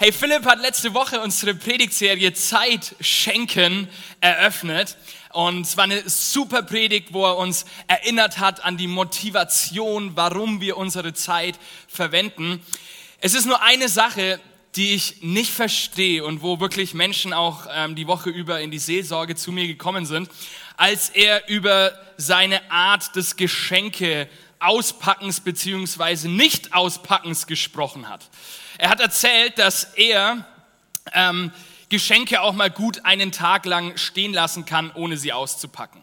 Hey, Philipp hat letzte Woche unsere Predigtserie Zeit schenken eröffnet. Und es war eine super Predigt, wo er uns erinnert hat an die Motivation, warum wir unsere Zeit verwenden. Es ist nur eine Sache, die ich nicht verstehe und wo wirklich Menschen auch ähm, die Woche über in die Seelsorge zu mir gekommen sind, als er über seine Art des Geschenke Auspackens beziehungsweise Nicht-Auspackens gesprochen hat. Er hat erzählt, dass er ähm, Geschenke auch mal gut einen Tag lang stehen lassen kann, ohne sie auszupacken.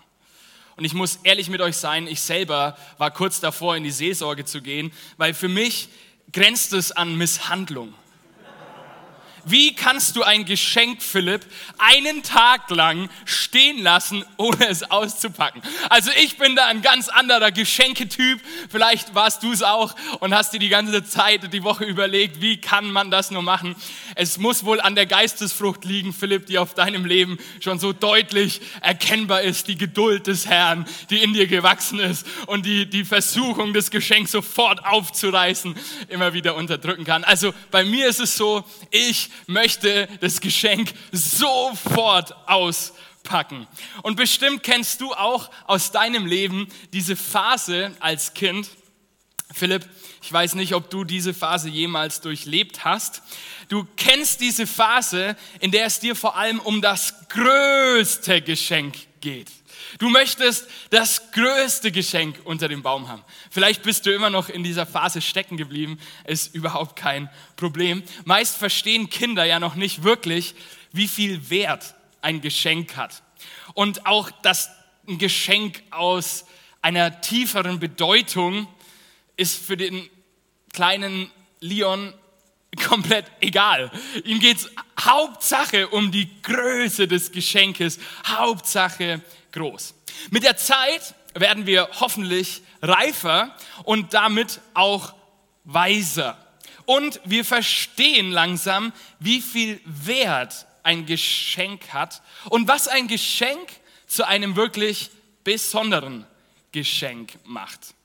Und ich muss ehrlich mit euch sein, ich selber war kurz davor, in die Seelsorge zu gehen, weil für mich grenzt es an Misshandlung. Wie kannst du ein Geschenk, Philipp, einen Tag lang stehen lassen, ohne es auszupacken? Also ich bin da ein ganz anderer Geschenketyp. Vielleicht warst du es auch und hast dir die ganze Zeit, die Woche überlegt, wie kann man das nur machen? Es muss wohl an der Geistesfrucht liegen, Philipp, die auf deinem Leben schon so deutlich erkennbar ist. Die Geduld des Herrn, die in dir gewachsen ist und die, die Versuchung, das Geschenk sofort aufzureißen, immer wieder unterdrücken kann. Also bei mir ist es so, ich möchte das Geschenk sofort auspacken. Und bestimmt kennst du auch aus deinem Leben diese Phase als Kind. Philipp, ich weiß nicht, ob du diese Phase jemals durchlebt hast. Du kennst diese Phase, in der es dir vor allem um das größte Geschenk geht. Du möchtest das größte Geschenk unter dem Baum haben. Vielleicht bist du immer noch in dieser Phase stecken geblieben, ist überhaupt kein Problem. Meist verstehen Kinder ja noch nicht wirklich, wie viel Wert ein Geschenk hat. Und auch, dass ein Geschenk aus einer tieferen Bedeutung ist für den kleinen Leon komplett egal. Ihm geht es Hauptsache um die Größe des Geschenkes, Hauptsache groß. Mit der Zeit werden wir hoffentlich reifer und damit auch weiser. Und wir verstehen langsam, wie viel Wert ein Geschenk hat und was ein Geschenk zu einem wirklich besonderen Geschenk macht.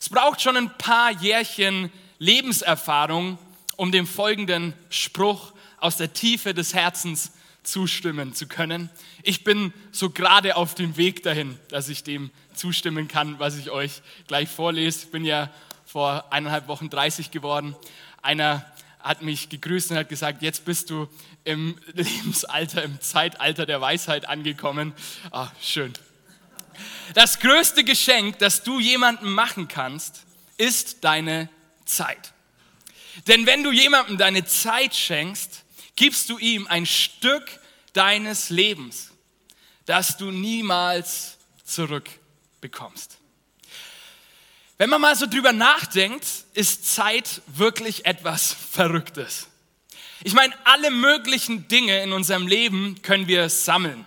Es braucht schon ein paar Jährchen Lebenserfahrung, um dem folgenden Spruch aus der Tiefe des Herzens zustimmen zu können. Ich bin so gerade auf dem Weg dahin, dass ich dem zustimmen kann, was ich euch gleich vorlese. Ich bin ja vor eineinhalb Wochen 30 geworden. Einer hat mich gegrüßt und hat gesagt, jetzt bist du im Lebensalter, im Zeitalter der Weisheit angekommen. Ah, schön. Das größte Geschenk, das du jemandem machen kannst, ist deine Zeit. Denn wenn du jemandem deine Zeit schenkst, gibst du ihm ein Stück deines Lebens, das du niemals zurückbekommst. Wenn man mal so drüber nachdenkt, ist Zeit wirklich etwas Verrücktes. Ich meine, alle möglichen Dinge in unserem Leben können wir sammeln.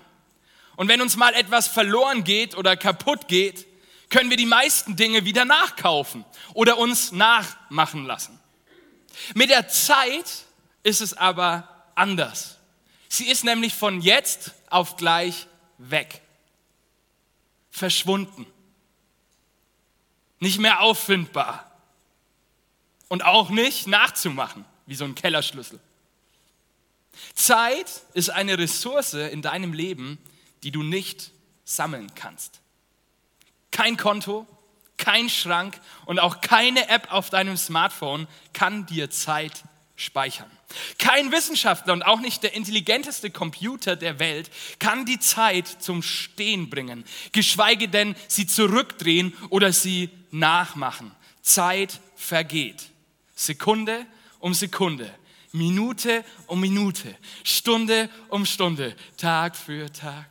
Und wenn uns mal etwas verloren geht oder kaputt geht, können wir die meisten Dinge wieder nachkaufen oder uns nachmachen lassen. Mit der Zeit ist es aber anders. Sie ist nämlich von jetzt auf gleich weg. Verschwunden. Nicht mehr auffindbar. Und auch nicht nachzumachen, wie so ein Kellerschlüssel. Zeit ist eine Ressource in deinem Leben, die du nicht sammeln kannst. Kein Konto, kein Schrank und auch keine App auf deinem Smartphone kann dir Zeit speichern. Kein Wissenschaftler und auch nicht der intelligenteste Computer der Welt kann die Zeit zum Stehen bringen, geschweige denn sie zurückdrehen oder sie nachmachen. Zeit vergeht. Sekunde um Sekunde, Minute um Minute, Stunde um Stunde, Tag für Tag.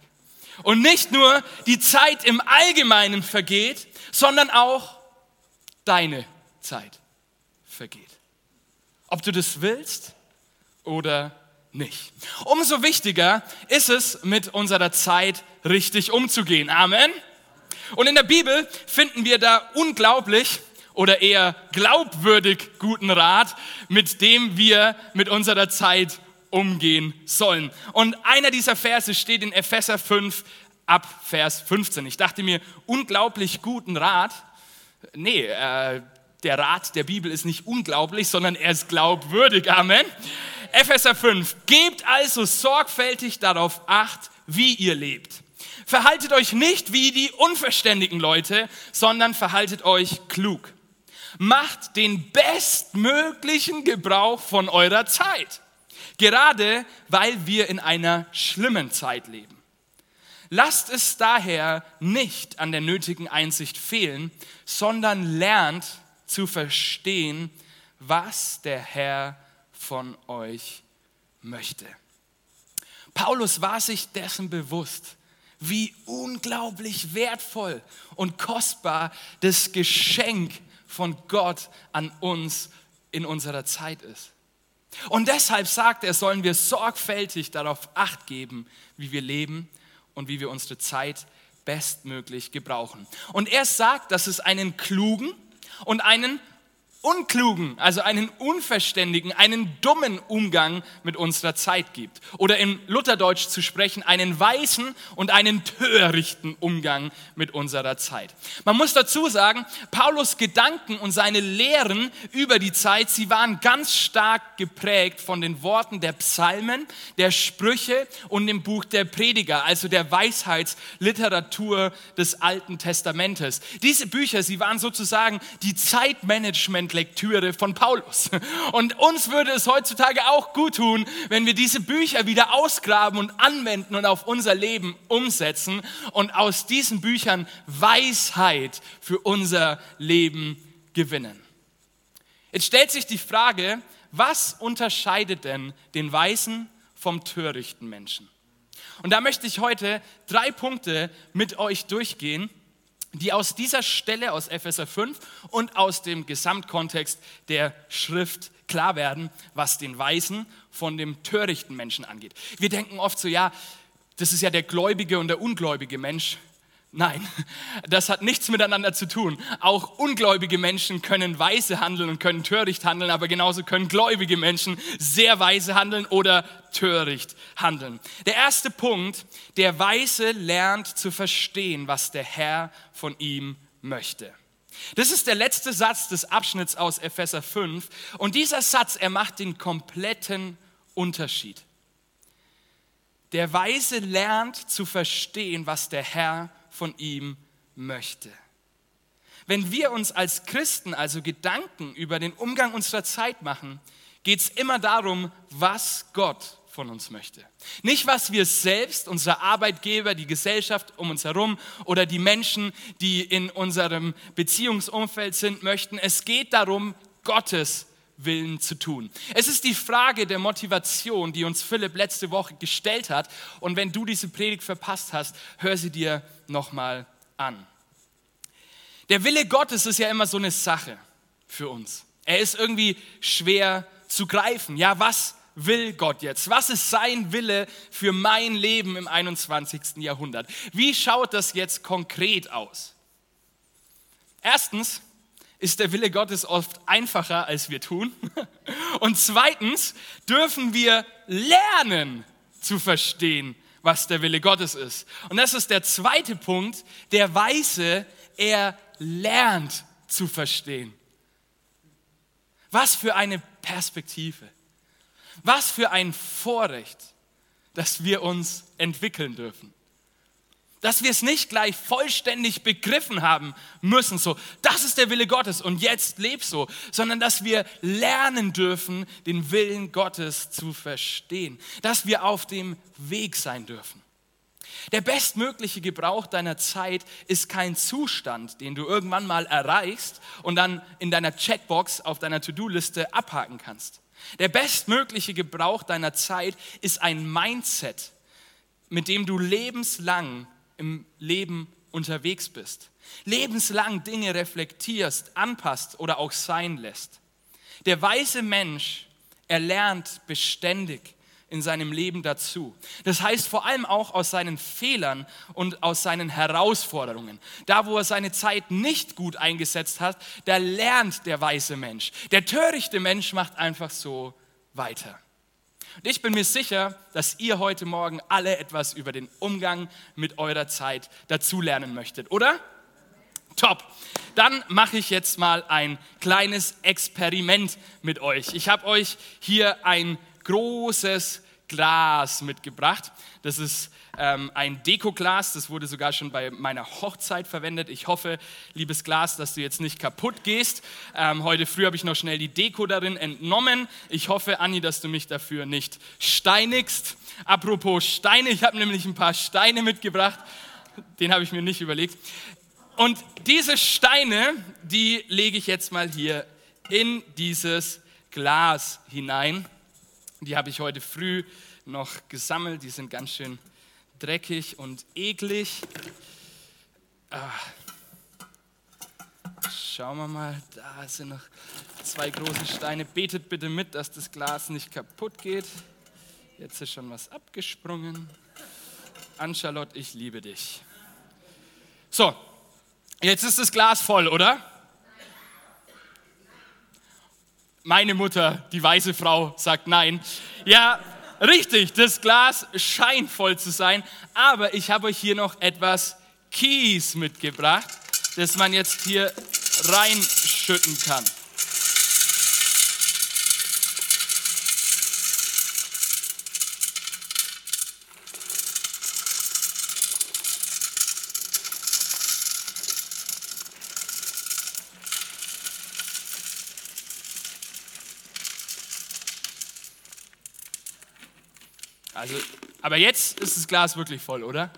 Und nicht nur die Zeit im Allgemeinen vergeht, sondern auch deine Zeit vergeht. Ob du das willst oder nicht. Umso wichtiger ist es, mit unserer Zeit richtig umzugehen. Amen. Und in der Bibel finden wir da unglaublich oder eher glaubwürdig guten Rat, mit dem wir mit unserer Zeit umgehen sollen. Und einer dieser Verse steht in Epheser 5 ab Vers 15. Ich dachte mir, unglaublich guten Rat. Nee, äh, der Rat der Bibel ist nicht unglaublich, sondern er ist glaubwürdig. Amen. Epheser 5. Gebt also sorgfältig darauf acht, wie ihr lebt. Verhaltet euch nicht wie die unverständigen Leute, sondern verhaltet euch klug. Macht den bestmöglichen Gebrauch von eurer Zeit. Gerade weil wir in einer schlimmen Zeit leben. Lasst es daher nicht an der nötigen Einsicht fehlen, sondern lernt zu verstehen, was der Herr von euch möchte. Paulus war sich dessen bewusst, wie unglaublich wertvoll und kostbar das Geschenk von Gott an uns in unserer Zeit ist. Und deshalb sagt er, sollen wir sorgfältig darauf acht geben, wie wir leben und wie wir unsere Zeit bestmöglich gebrauchen. Und er sagt, dass es einen klugen und einen unklugen, also einen unverständigen, einen dummen Umgang mit unserer Zeit gibt. Oder in Lutherdeutsch zu sprechen, einen weisen und einen törichten Umgang mit unserer Zeit. Man muss dazu sagen, Paulus Gedanken und seine Lehren über die Zeit, sie waren ganz stark geprägt von den Worten der Psalmen, der Sprüche und dem Buch der Prediger, also der Weisheitsliteratur des Alten Testamentes. Diese Bücher, sie waren sozusagen die Zeitmanagement Lektüre von Paulus. Und uns würde es heutzutage auch gut tun, wenn wir diese Bücher wieder ausgraben und anwenden und auf unser Leben umsetzen und aus diesen Büchern Weisheit für unser Leben gewinnen. Jetzt stellt sich die Frage, was unterscheidet denn den weisen vom törichten Menschen? Und da möchte ich heute drei Punkte mit euch durchgehen die aus dieser Stelle aus Epheser 5 und aus dem Gesamtkontext der Schrift klar werden, was den Weisen von dem törichten Menschen angeht. Wir denken oft so, ja, das ist ja der gläubige und der ungläubige Mensch. Nein, das hat nichts miteinander zu tun. Auch ungläubige Menschen können weise handeln und können töricht handeln, aber genauso können gläubige Menschen sehr weise handeln oder töricht handeln. Der erste Punkt, der Weise lernt zu verstehen, was der Herr von ihm möchte. Das ist der letzte Satz des Abschnitts aus Epheser 5 und dieser Satz, er macht den kompletten Unterschied. Der Weise lernt zu verstehen, was der Herr von ihm möchte. Wenn wir uns als Christen also Gedanken über den Umgang unserer Zeit machen, geht es immer darum, was Gott von uns möchte. Nicht, was wir selbst, unsere Arbeitgeber, die Gesellschaft um uns herum oder die Menschen, die in unserem Beziehungsumfeld sind, möchten. Es geht darum, Gottes Willen zu tun. Es ist die Frage der Motivation, die uns Philipp letzte Woche gestellt hat. Und wenn du diese Predigt verpasst hast, hör sie dir nochmal an. Der Wille Gottes ist ja immer so eine Sache für uns. Er ist irgendwie schwer zu greifen. Ja, was will Gott jetzt? Was ist sein Wille für mein Leben im 21. Jahrhundert? Wie schaut das jetzt konkret aus? Erstens, ist der Wille Gottes oft einfacher, als wir tun. Und zweitens dürfen wir lernen zu verstehen, was der Wille Gottes ist. Und das ist der zweite Punkt. Der Weise, er lernt zu verstehen. Was für eine Perspektive. Was für ein Vorrecht, dass wir uns entwickeln dürfen dass wir es nicht gleich vollständig begriffen haben müssen, so, das ist der Wille Gottes und jetzt leb so, sondern dass wir lernen dürfen, den Willen Gottes zu verstehen, dass wir auf dem Weg sein dürfen. Der bestmögliche Gebrauch deiner Zeit ist kein Zustand, den du irgendwann mal erreichst und dann in deiner Checkbox auf deiner To-Do-Liste abhaken kannst. Der bestmögliche Gebrauch deiner Zeit ist ein Mindset, mit dem du lebenslang im Leben unterwegs bist. Lebenslang Dinge reflektierst, anpasst oder auch sein lässt. Der weise Mensch, er lernt beständig in seinem Leben dazu. Das heißt vor allem auch aus seinen Fehlern und aus seinen Herausforderungen. Da, wo er seine Zeit nicht gut eingesetzt hat, da lernt der weise Mensch. Der törichte Mensch macht einfach so weiter. Und ich bin mir sicher, dass ihr heute Morgen alle etwas über den Umgang mit eurer Zeit dazulernen möchtet, oder? Top. Dann mache ich jetzt mal ein kleines Experiment mit euch. Ich habe euch hier ein großes Glas mitgebracht. Das ist ähm, ein Dekoglas, das wurde sogar schon bei meiner Hochzeit verwendet. Ich hoffe, liebes Glas, dass du jetzt nicht kaputt gehst. Ähm, heute früh habe ich noch schnell die Deko darin entnommen. Ich hoffe, Anni, dass du mich dafür nicht steinigst. Apropos Steine, ich habe nämlich ein paar Steine mitgebracht. Den habe ich mir nicht überlegt. Und diese Steine, die lege ich jetzt mal hier in dieses Glas hinein. Die habe ich heute früh noch gesammelt. Die sind ganz schön dreckig und eklig. Ah. Schauen wir mal, da sind noch zwei große Steine. Betet bitte mit, dass das Glas nicht kaputt geht. Jetzt ist schon was abgesprungen. Ann-Charlotte, ich liebe dich. So, jetzt ist das Glas voll, oder? Meine Mutter, die weise Frau, sagt nein. Ja, Richtig, das Glas scheint voll zu sein, aber ich habe euch hier noch etwas Kies mitgebracht, das man jetzt hier reinschütten kann. Also, aber jetzt ist das Glas wirklich voll, oder?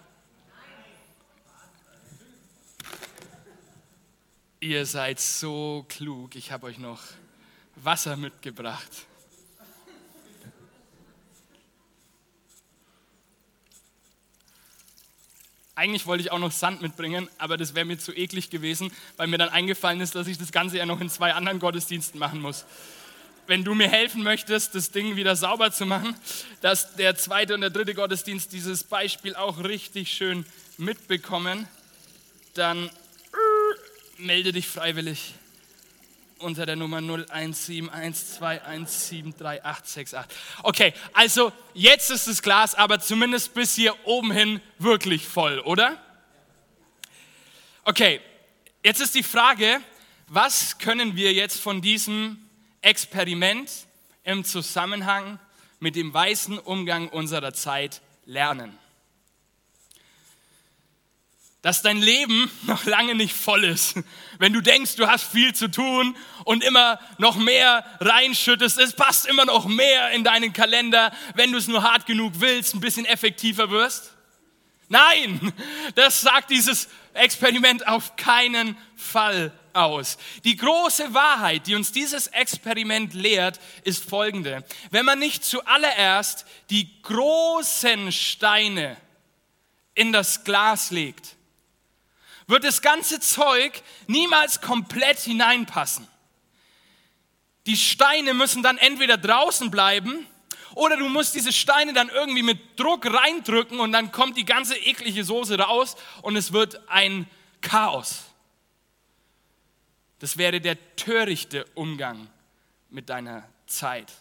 Ihr seid so klug. Ich habe euch noch Wasser mitgebracht. Eigentlich wollte ich auch noch Sand mitbringen, aber das wäre mir zu eklig gewesen, weil mir dann eingefallen ist, dass ich das Ganze ja noch in zwei anderen Gottesdiensten machen muss wenn du mir helfen möchtest, das Ding wieder sauber zu machen, dass der zweite und der dritte Gottesdienst dieses Beispiel auch richtig schön mitbekommen, dann melde dich freiwillig unter der Nummer 017121733868. Okay, also jetzt ist das Glas aber zumindest bis hier oben hin wirklich voll, oder? Okay, jetzt ist die Frage, was können wir jetzt von diesem Experiment im Zusammenhang mit dem weißen Umgang unserer Zeit lernen. Dass dein Leben noch lange nicht voll ist. Wenn du denkst, du hast viel zu tun und immer noch mehr reinschüttest, es passt immer noch mehr in deinen Kalender, wenn du es nur hart genug willst, ein bisschen effektiver wirst. Nein, das sagt dieses Experiment auf keinen Fall aus. Die große Wahrheit, die uns dieses Experiment lehrt, ist folgende. Wenn man nicht zuallererst die großen Steine in das Glas legt, wird das ganze Zeug niemals komplett hineinpassen. Die Steine müssen dann entweder draußen bleiben oder du musst diese Steine dann irgendwie mit Druck reindrücken und dann kommt die ganze eklige Soße raus und es wird ein Chaos. Das wäre der törichte Umgang mit deiner Zeit.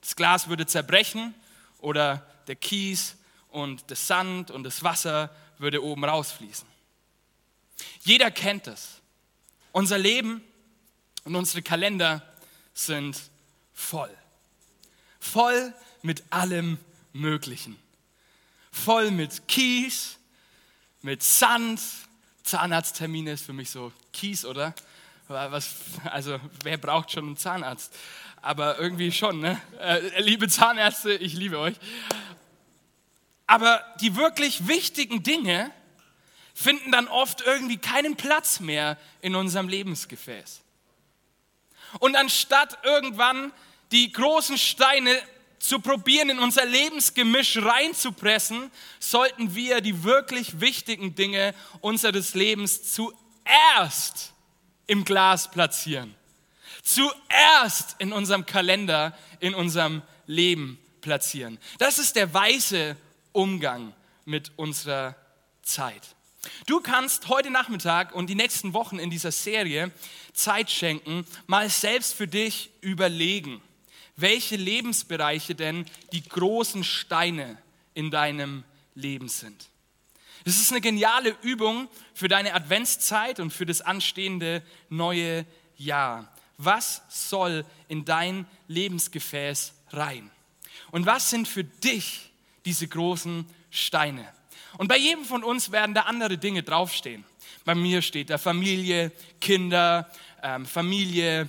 Das Glas würde zerbrechen oder der Kies und das Sand und das Wasser würde oben rausfließen. Jeder kennt es. Unser Leben und unsere Kalender sind voll. Voll mit allem Möglichen. Voll mit Kies, mit Sand. Zahnarzttermine ist für mich so Kies, oder? Was, also wer braucht schon einen Zahnarzt? Aber irgendwie schon, ne? Äh, liebe Zahnärzte, ich liebe euch. Aber die wirklich wichtigen Dinge finden dann oft irgendwie keinen Platz mehr in unserem Lebensgefäß. Und anstatt irgendwann die großen Steine zu probieren, in unser Lebensgemisch reinzupressen, sollten wir die wirklich wichtigen Dinge unseres Lebens zuerst im Glas platzieren. Zuerst in unserem Kalender, in unserem Leben platzieren. Das ist der weise Umgang mit unserer Zeit. Du kannst heute Nachmittag und die nächsten Wochen in dieser Serie Zeit schenken, mal selbst für dich überlegen, welche Lebensbereiche denn die großen Steine in deinem Leben sind. Das ist eine geniale Übung für deine Adventszeit und für das anstehende neue Jahr. Was soll in dein Lebensgefäß rein? Und was sind für dich diese großen Steine? Und bei jedem von uns werden da andere Dinge draufstehen. Bei mir steht da Familie, Kinder, ähm, Familie,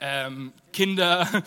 ähm, Kinder,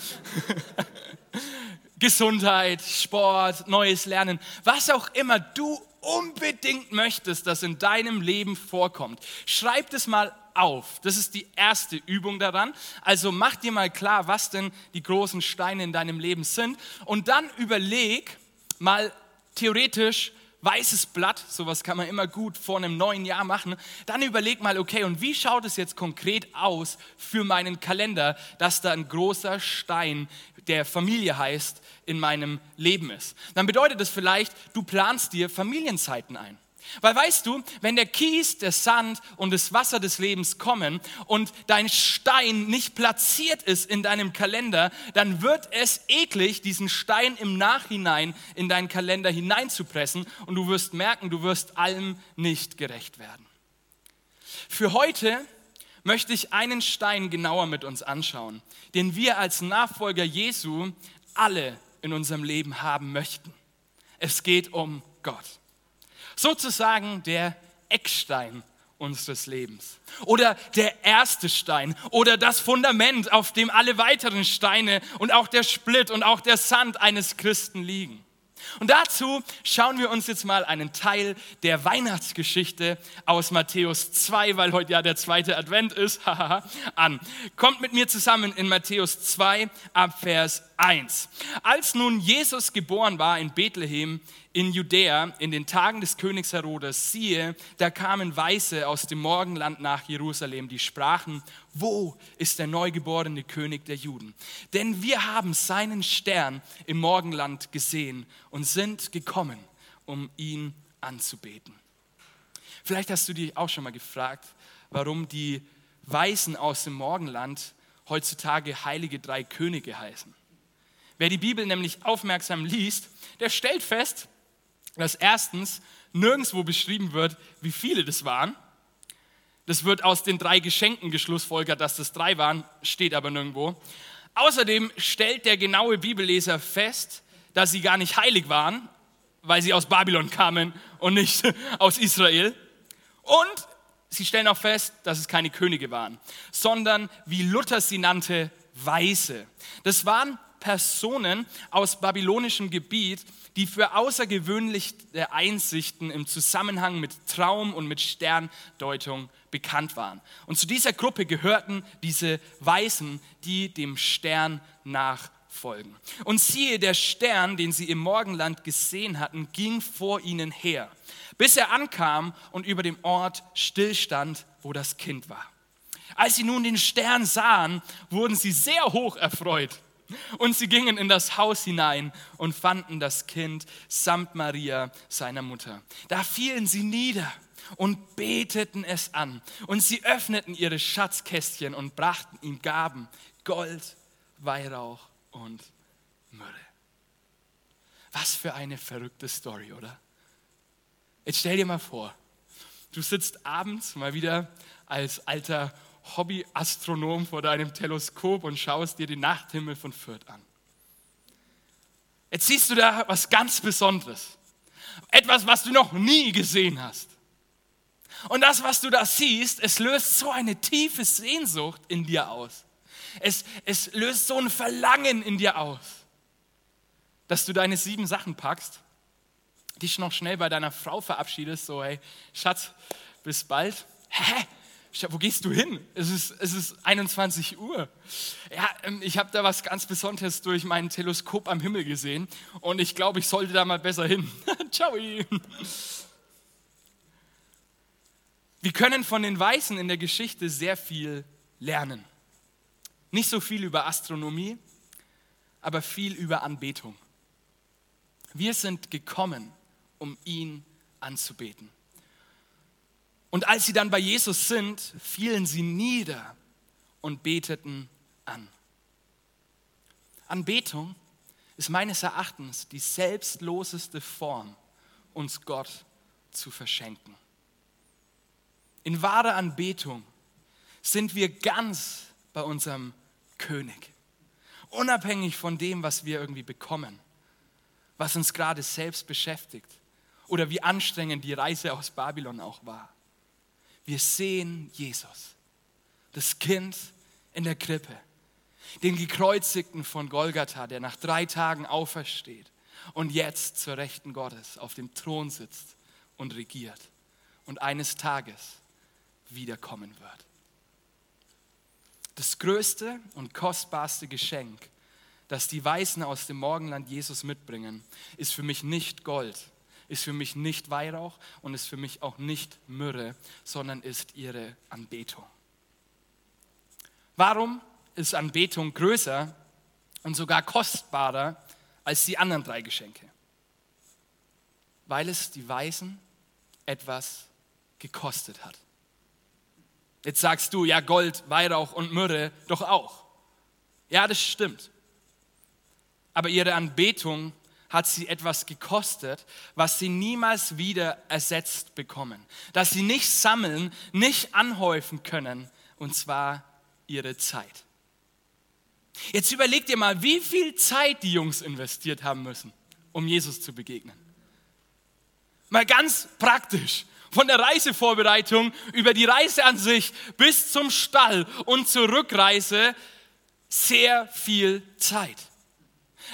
Gesundheit, Sport, neues Lernen, was auch immer du unbedingt möchtest, dass in deinem Leben vorkommt. Schreib es mal auf. Das ist die erste Übung daran. Also mach dir mal klar, was denn die großen Steine in deinem Leben sind und dann überleg mal theoretisch, weißes Blatt, sowas kann man immer gut vor einem neuen Jahr machen. Dann überleg mal, okay, und wie schaut es jetzt konkret aus für meinen Kalender, dass da ein großer Stein, der Familie heißt, in meinem Leben ist. Dann bedeutet das vielleicht, du planst dir Familienzeiten ein. Weil weißt du, wenn der Kies, der Sand und das Wasser des Lebens kommen und dein Stein nicht platziert ist in deinem Kalender, dann wird es eklig, diesen Stein im Nachhinein in deinen Kalender hineinzupressen und du wirst merken, du wirst allem nicht gerecht werden. Für heute möchte ich einen Stein genauer mit uns anschauen, den wir als Nachfolger Jesu alle in unserem Leben haben möchten. Es geht um Gott sozusagen der Eckstein unseres Lebens. Oder der erste Stein oder das Fundament, auf dem alle weiteren Steine und auch der Split und auch der Sand eines Christen liegen. Und dazu schauen wir uns jetzt mal einen Teil der Weihnachtsgeschichte aus Matthäus 2, weil heute ja der zweite Advent ist, an. Kommt mit mir zusammen in Matthäus 2 ab Vers 1. Als nun Jesus geboren war in Bethlehem in Judäa in den Tagen des Königs Herodes, siehe, da kamen Weiße aus dem Morgenland nach Jerusalem, die sprachen, wo ist der neugeborene König der Juden? Denn wir haben seinen Stern im Morgenland gesehen und sind gekommen, um ihn anzubeten. Vielleicht hast du dich auch schon mal gefragt, warum die Weißen aus dem Morgenland heutzutage heilige drei Könige heißen. Wer die Bibel nämlich aufmerksam liest, der stellt fest, dass erstens nirgendwo beschrieben wird, wie viele das waren. Das wird aus den drei Geschenken geschlussfolgert, dass das drei waren, steht aber nirgendwo. Außerdem stellt der genaue Bibelleser fest, dass sie gar nicht heilig waren, weil sie aus Babylon kamen und nicht aus Israel. Und sie stellen auch fest, dass es keine Könige waren, sondern wie Luther sie nannte, Weise. Das waren Personen aus babylonischem Gebiet, die für außergewöhnliche Einsichten im Zusammenhang mit Traum und mit Sterndeutung bekannt waren. Und zu dieser Gruppe gehörten diese Weisen, die dem Stern nachfolgen. Und siehe, der Stern, den sie im Morgenland gesehen hatten, ging vor ihnen her, bis er ankam und über dem Ort stillstand, wo das Kind war. Als sie nun den Stern sahen, wurden sie sehr hoch erfreut und sie gingen in das Haus hinein und fanden das Kind samt Maria, seiner Mutter. Da fielen sie nieder und beteten es an. Und sie öffneten ihre Schatzkästchen und brachten ihm Gaben, Gold, Weihrauch und Myrrhe. Was für eine verrückte Story, oder? Jetzt stell dir mal vor, du sitzt abends mal wieder als alter Hobbyastronom vor deinem Teleskop und schaust dir den Nachthimmel von Fürth an. Jetzt siehst du da was ganz Besonderes. Etwas, was du noch nie gesehen hast. Und das, was du da siehst, es löst so eine tiefe Sehnsucht in dir aus. Es, es löst so ein Verlangen in dir aus, dass du deine sieben Sachen packst, dich noch schnell bei deiner Frau verabschiedest, so hey, Schatz, bis bald. Hä? Wo gehst du hin? Es ist, es ist 21 Uhr. Ja, ähm, ich habe da was ganz Besonderes durch mein Teleskop am Himmel gesehen und ich glaube, ich sollte da mal besser hin. Ciao. Wir können von den Weißen in der Geschichte sehr viel lernen. Nicht so viel über Astronomie, aber viel über Anbetung. Wir sind gekommen, um ihn anzubeten. Und als sie dann bei Jesus sind, fielen sie nieder und beteten an. Anbetung ist meines Erachtens die selbstloseste Form, uns Gott zu verschenken. In wahrer Anbetung sind wir ganz bei unserem König, unabhängig von dem, was wir irgendwie bekommen, was uns gerade selbst beschäftigt oder wie anstrengend die Reise aus Babylon auch war. Wir sehen Jesus, das Kind in der Krippe, den gekreuzigten von Golgatha, der nach drei Tagen aufersteht und jetzt zur Rechten Gottes auf dem Thron sitzt und regiert und eines Tages wiederkommen wird. Das größte und kostbarste Geschenk, das die Weißen aus dem Morgenland Jesus mitbringen, ist für mich nicht Gold, ist für mich nicht Weihrauch und ist für mich auch nicht Myrrhe, sondern ist ihre Anbetung. Warum ist Anbetung größer und sogar kostbarer als die anderen drei Geschenke? Weil es die Weisen etwas gekostet hat. Jetzt sagst du, ja, Gold, Weihrauch und Myrrhe doch auch. Ja, das stimmt. Aber ihre Anbetung hat sie etwas gekostet, was sie niemals wieder ersetzt bekommen. Das sie nicht sammeln, nicht anhäufen können, und zwar ihre Zeit. Jetzt überleg dir mal, wie viel Zeit die Jungs investiert haben müssen, um Jesus zu begegnen. Mal ganz praktisch. Von der Reisevorbereitung über die Reise an sich bis zum Stall und zur Rückreise sehr viel Zeit.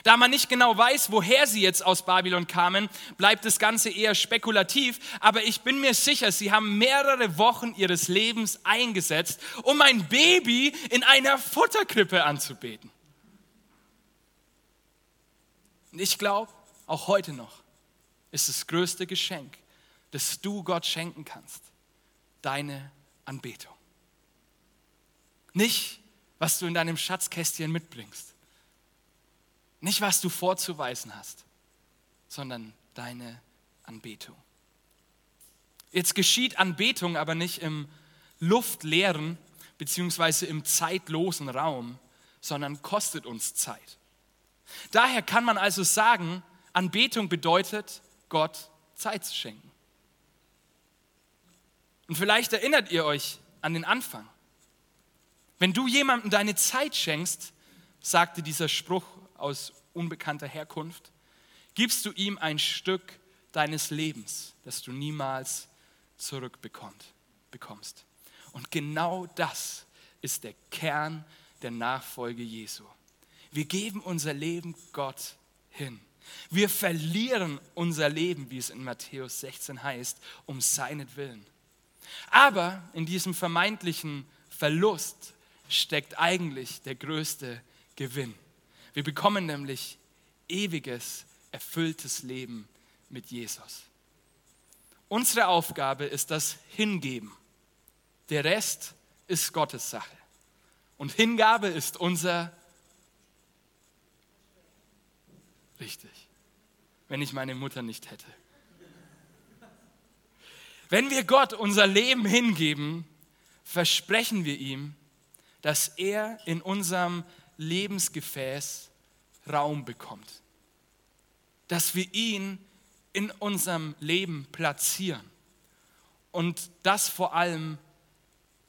Da man nicht genau weiß, woher sie jetzt aus Babylon kamen, bleibt das Ganze eher spekulativ, aber ich bin mir sicher, sie haben mehrere Wochen ihres Lebens eingesetzt, um ein Baby in einer Futterkrippe anzubeten. Und ich glaube, auch heute noch ist das größte Geschenk, das du Gott schenken kannst, deine Anbetung. Nicht, was du in deinem Schatzkästchen mitbringst, nicht, was du vorzuweisen hast, sondern deine Anbetung. Jetzt geschieht Anbetung aber nicht im luftleeren beziehungsweise im zeitlosen Raum, sondern kostet uns Zeit. Daher kann man also sagen, Anbetung bedeutet, Gott Zeit zu schenken. Und vielleicht erinnert ihr euch an den Anfang. Wenn du jemandem deine Zeit schenkst, sagte dieser Spruch aus unbekannter Herkunft, gibst du ihm ein Stück deines Lebens, das du niemals zurückbekommst. Und genau das ist der Kern der Nachfolge Jesu. Wir geben unser Leben Gott hin. Wir verlieren unser Leben, wie es in Matthäus 16 heißt, um seinetwillen. Aber in diesem vermeintlichen Verlust steckt eigentlich der größte Gewinn. Wir bekommen nämlich ewiges, erfülltes Leben mit Jesus. Unsere Aufgabe ist das Hingeben. Der Rest ist Gottes Sache. Und Hingabe ist unser Richtig. Wenn ich meine Mutter nicht hätte. Wenn wir Gott unser Leben hingeben, versprechen wir ihm, dass er in unserem Lebensgefäß Raum bekommt. Dass wir ihn in unserem Leben platzieren. Und das vor allem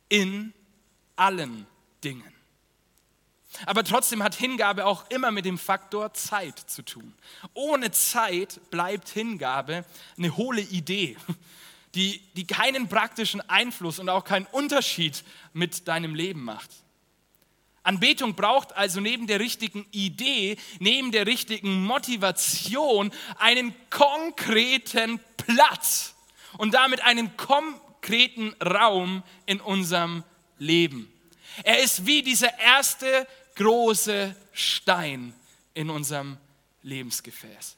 in allen Dingen. Aber trotzdem hat Hingabe auch immer mit dem Faktor Zeit zu tun. Ohne Zeit bleibt Hingabe eine hohle Idee, die, die keinen praktischen Einfluss und auch keinen Unterschied mit deinem Leben macht. Anbetung braucht also neben der richtigen Idee, neben der richtigen Motivation einen konkreten Platz und damit einen konkreten Raum in unserem Leben. Er ist wie dieser erste große Stein in unserem Lebensgefäß.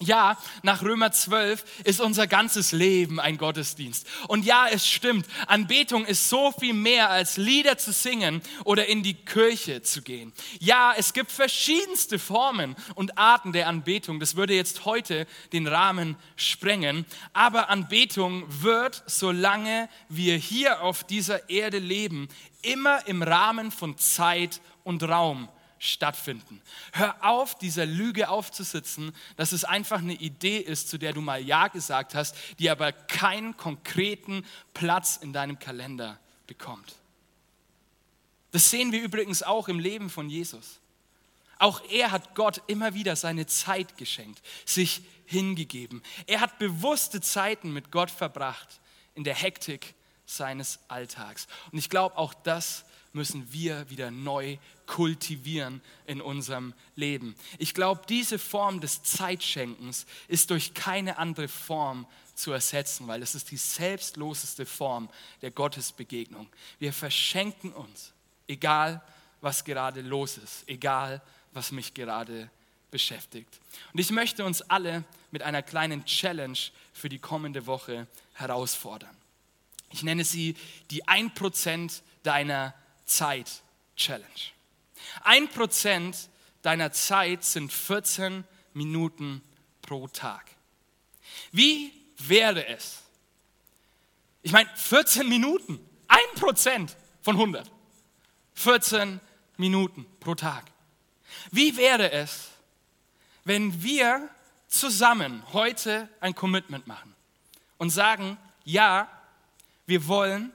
Ja, nach Römer 12 ist unser ganzes Leben ein Gottesdienst. Und ja, es stimmt, Anbetung ist so viel mehr als Lieder zu singen oder in die Kirche zu gehen. Ja, es gibt verschiedenste Formen und Arten der Anbetung. Das würde jetzt heute den Rahmen sprengen. Aber Anbetung wird, solange wir hier auf dieser Erde leben, immer im Rahmen von Zeit und Raum stattfinden. Hör auf, dieser Lüge aufzusitzen, dass es einfach eine Idee ist, zu der du mal Ja gesagt hast, die aber keinen konkreten Platz in deinem Kalender bekommt. Das sehen wir übrigens auch im Leben von Jesus. Auch er hat Gott immer wieder seine Zeit geschenkt, sich hingegeben. Er hat bewusste Zeiten mit Gott verbracht in der Hektik seines Alltags. Und ich glaube, auch das müssen wir wieder neu kultivieren in unserem Leben. Ich glaube, diese Form des Zeitschenkens ist durch keine andere Form zu ersetzen, weil es ist die selbstloseste Form der Gottesbegegnung. Wir verschenken uns, egal was gerade los ist, egal was mich gerade beschäftigt. Und ich möchte uns alle mit einer kleinen Challenge für die kommende Woche herausfordern. Ich nenne sie die 1% deiner Zeit Challenge. 1% deiner Zeit sind 14 Minuten pro Tag. Wie wäre es? Ich meine, 14 Minuten, 1% von 100. 14 Minuten pro Tag. Wie wäre es, wenn wir zusammen heute ein Commitment machen und sagen, ja, wir wollen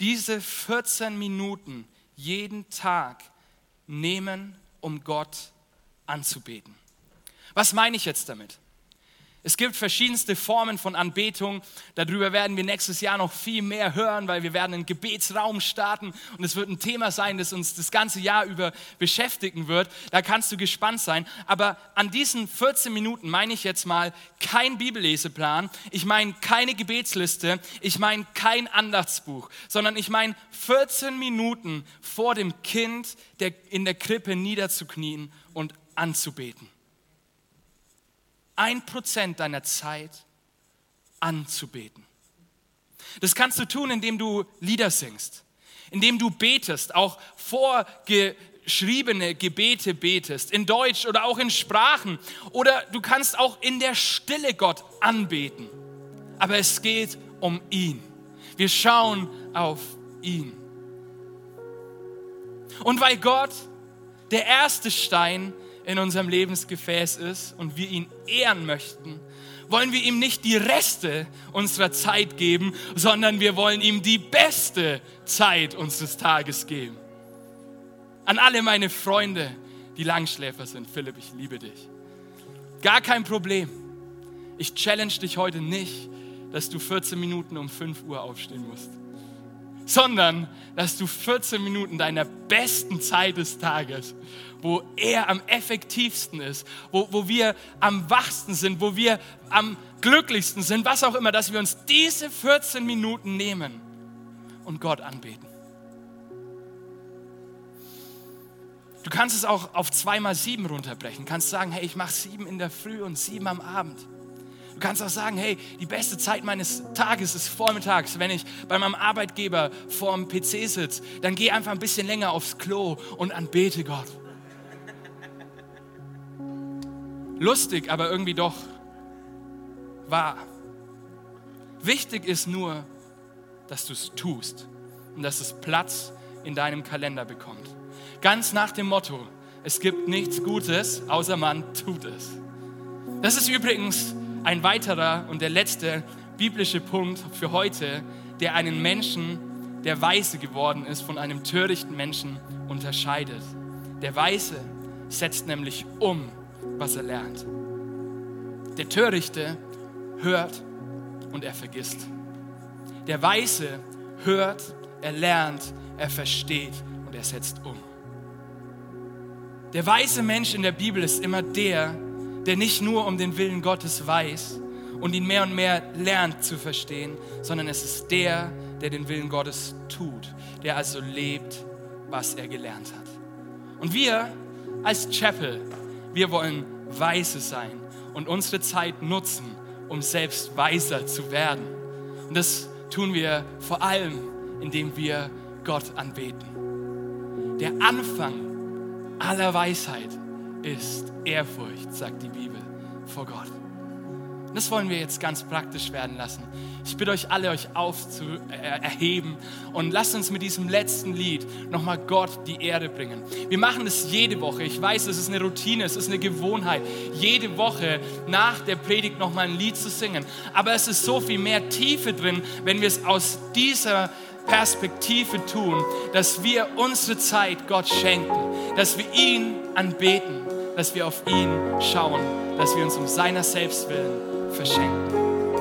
diese 14 Minuten jeden Tag nehmen, um Gott anzubeten. Was meine ich jetzt damit? Es gibt verschiedenste Formen von Anbetung. Darüber werden wir nächstes Jahr noch viel mehr hören, weil wir werden einen Gebetsraum starten und es wird ein Thema sein, das uns das ganze Jahr über beschäftigen wird. Da kannst du gespannt sein. Aber an diesen 14 Minuten meine ich jetzt mal kein Bibelleseplan, ich meine keine Gebetsliste, ich meine kein Andachtsbuch, sondern ich meine 14 Minuten vor dem Kind der in der Krippe niederzuknien und anzubeten ein Prozent deiner Zeit anzubeten. Das kannst du tun, indem du Lieder singst, indem du betest, auch vorgeschriebene Gebete betest, in Deutsch oder auch in Sprachen. Oder du kannst auch in der Stille Gott anbeten. Aber es geht um ihn. Wir schauen auf ihn. Und weil Gott der erste Stein in unserem Lebensgefäß ist und wir ihn ehren möchten, wollen wir ihm nicht die Reste unserer Zeit geben, sondern wir wollen ihm die beste Zeit unseres Tages geben. An alle meine Freunde, die Langschläfer sind, Philipp, ich liebe dich. Gar kein Problem. Ich challenge dich heute nicht, dass du 14 Minuten um 5 Uhr aufstehen musst, sondern dass du 14 Minuten deiner besten Zeit des Tages wo er am effektivsten ist, wo, wo wir am wachsten sind, wo wir am glücklichsten sind, was auch immer, dass wir uns diese 14 Minuten nehmen und Gott anbeten. Du kannst es auch auf zweimal sieben runterbrechen. Du kannst sagen, hey, ich mache sieben in der Früh und sieben am Abend. Du kannst auch sagen, hey, die beste Zeit meines Tages ist vormittags, wenn ich bei meinem Arbeitgeber vorm PC sitze. Dann geh einfach ein bisschen länger aufs Klo und anbete Gott. Lustig, aber irgendwie doch wahr. Wichtig ist nur, dass du es tust und dass es Platz in deinem Kalender bekommt. Ganz nach dem Motto, es gibt nichts Gutes, außer man tut es. Das ist übrigens ein weiterer und der letzte biblische Punkt für heute, der einen Menschen, der weise geworden ist, von einem törichten Menschen unterscheidet. Der Weise setzt nämlich um was er lernt. Der Törichte hört und er vergisst. Der Weise hört, er lernt, er versteht und er setzt um. Der weise Mensch in der Bibel ist immer der, der nicht nur um den Willen Gottes weiß und ihn mehr und mehr lernt zu verstehen, sondern es ist der, der den Willen Gottes tut, der also lebt, was er gelernt hat. Und wir als Chapel wir wollen weise sein und unsere Zeit nutzen, um selbst weiser zu werden. Und das tun wir vor allem, indem wir Gott anbeten. Der Anfang aller Weisheit ist Ehrfurcht, sagt die Bibel, vor Gott. Das wollen wir jetzt ganz praktisch werden lassen. Ich bitte euch alle, euch aufzuerheben und lasst uns mit diesem letzten Lied nochmal Gott die Ehre bringen. Wir machen es jede Woche. Ich weiß, es ist eine Routine, es ist eine Gewohnheit, jede Woche nach der Predigt nochmal ein Lied zu singen. Aber es ist so viel mehr Tiefe drin, wenn wir es aus dieser Perspektive tun, dass wir unsere Zeit Gott schenken, dass wir ihn anbeten, dass wir auf ihn schauen, dass wir uns um seiner selbst willen verschenken.